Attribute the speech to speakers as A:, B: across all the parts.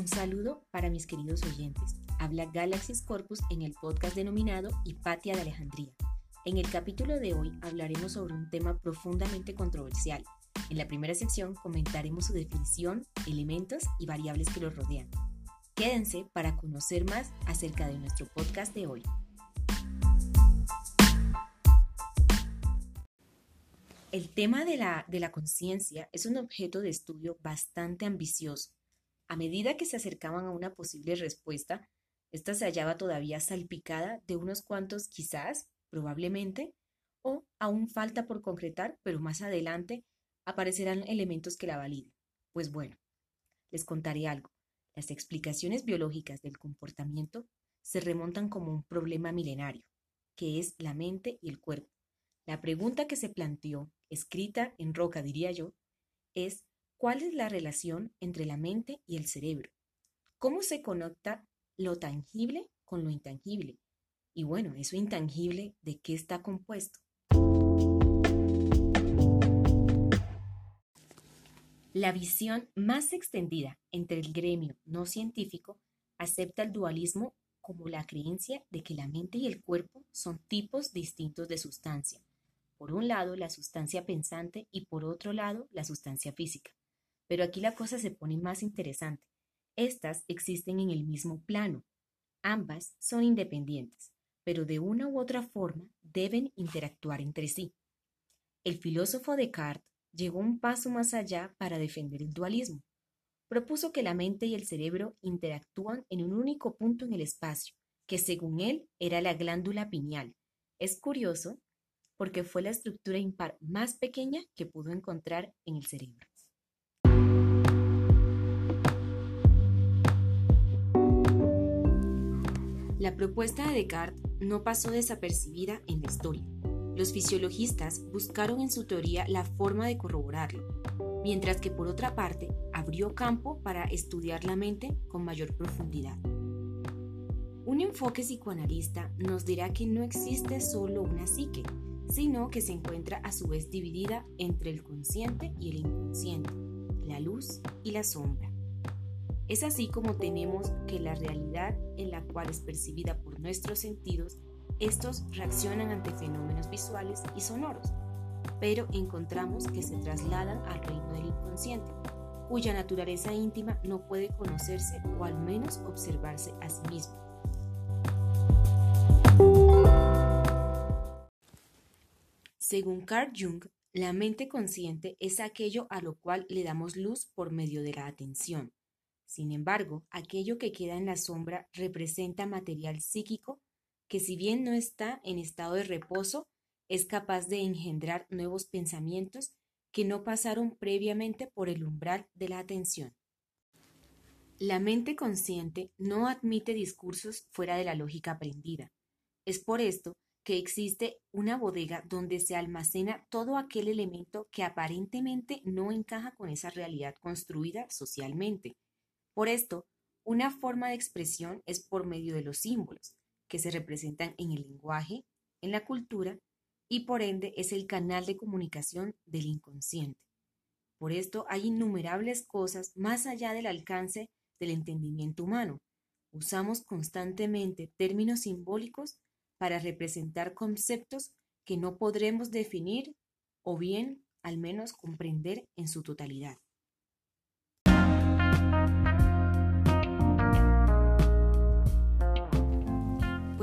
A: Un saludo para mis queridos oyentes. Habla Galaxy Corpus en el podcast denominado Hipatia de Alejandría. En el capítulo de hoy hablaremos sobre un tema profundamente controversial. En la primera sección comentaremos su definición, elementos y variables que lo rodean. Quédense para conocer más acerca de nuestro podcast de hoy. El tema de la, de la conciencia es un objeto de estudio bastante ambicioso a medida que se acercaban a una posible respuesta, ésta se hallaba todavía salpicada de unos cuantos quizás, probablemente, o aún falta por concretar, pero más adelante aparecerán elementos que la validen. Pues bueno, les contaré algo. Las explicaciones biológicas del comportamiento se remontan como un problema milenario, que es la mente y el cuerpo. La pregunta que se planteó, escrita en roca diría yo, es ¿Cuál es la relación entre la mente y el cerebro? ¿Cómo se conecta lo tangible con lo intangible? Y bueno, eso intangible, ¿de qué está compuesto? La visión más extendida entre el gremio no científico acepta el dualismo como la creencia de que la mente y el cuerpo son tipos distintos de sustancia. Por un lado, la sustancia pensante y por otro lado, la sustancia física. Pero aquí la cosa se pone más interesante. Estas existen en el mismo plano. Ambas son independientes, pero de una u otra forma deben interactuar entre sí. El filósofo Descartes llegó un paso más allá para defender el dualismo. Propuso que la mente y el cerebro interactúan en un único punto en el espacio, que según él era la glándula pineal. Es curioso porque fue la estructura impar más pequeña que pudo encontrar en el cerebro. La propuesta de Descartes no pasó desapercibida en la historia. Los fisiologistas buscaron en su teoría la forma de corroborarlo, mientras que por otra parte abrió campo para estudiar la mente con mayor profundidad. Un enfoque psicoanalista nos dirá que no existe solo una psique, sino que se encuentra a su vez dividida entre el consciente y el inconsciente, la luz y la sombra. Es así como tenemos que la realidad en la cual es percibida por nuestros sentidos, estos reaccionan ante fenómenos visuales y sonoros, pero encontramos que se trasladan al reino del inconsciente, cuya naturaleza íntima no puede conocerse o al menos observarse a sí mismo. Según Carl Jung, la mente consciente es aquello a lo cual le damos luz por medio de la atención. Sin embargo, aquello que queda en la sombra representa material psíquico que si bien no está en estado de reposo, es capaz de engendrar nuevos pensamientos que no pasaron previamente por el umbral de la atención. La mente consciente no admite discursos fuera de la lógica aprendida. Es por esto que existe una bodega donde se almacena todo aquel elemento que aparentemente no encaja con esa realidad construida socialmente por esto, una forma de expresión es por medio de los símbolos, que se representan en el lenguaje, en la cultura, y por ende es el canal de comunicación del inconsciente. Por esto hay innumerables cosas más allá del alcance del entendimiento humano. Usamos constantemente términos simbólicos para representar conceptos que no podremos definir o bien al menos comprender en su totalidad.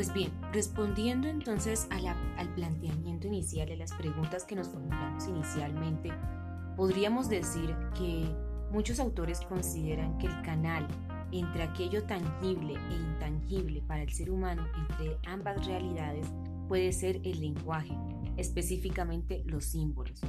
A: Pues bien, respondiendo entonces al planteamiento inicial, de las preguntas que nos formulamos inicialmente, podríamos decir que muchos autores consideran que el canal entre aquello tangible e intangible para el ser humano, entre ambas realidades, puede ser el lenguaje, específicamente los símbolos.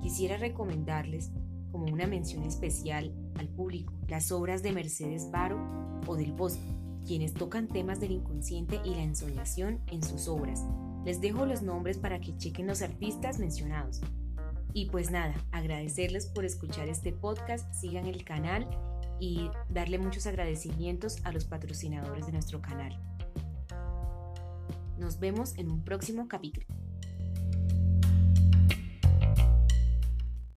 A: Quisiera recomendarles como una mención especial al público las obras de Mercedes Varo o del Bosque quienes tocan temas del inconsciente y la ensoñación en sus obras. Les dejo los nombres para que chequen los artistas mencionados. Y pues nada, agradecerles por escuchar este podcast, sigan el canal y darle muchos agradecimientos a los patrocinadores de nuestro canal. Nos vemos en un próximo capítulo.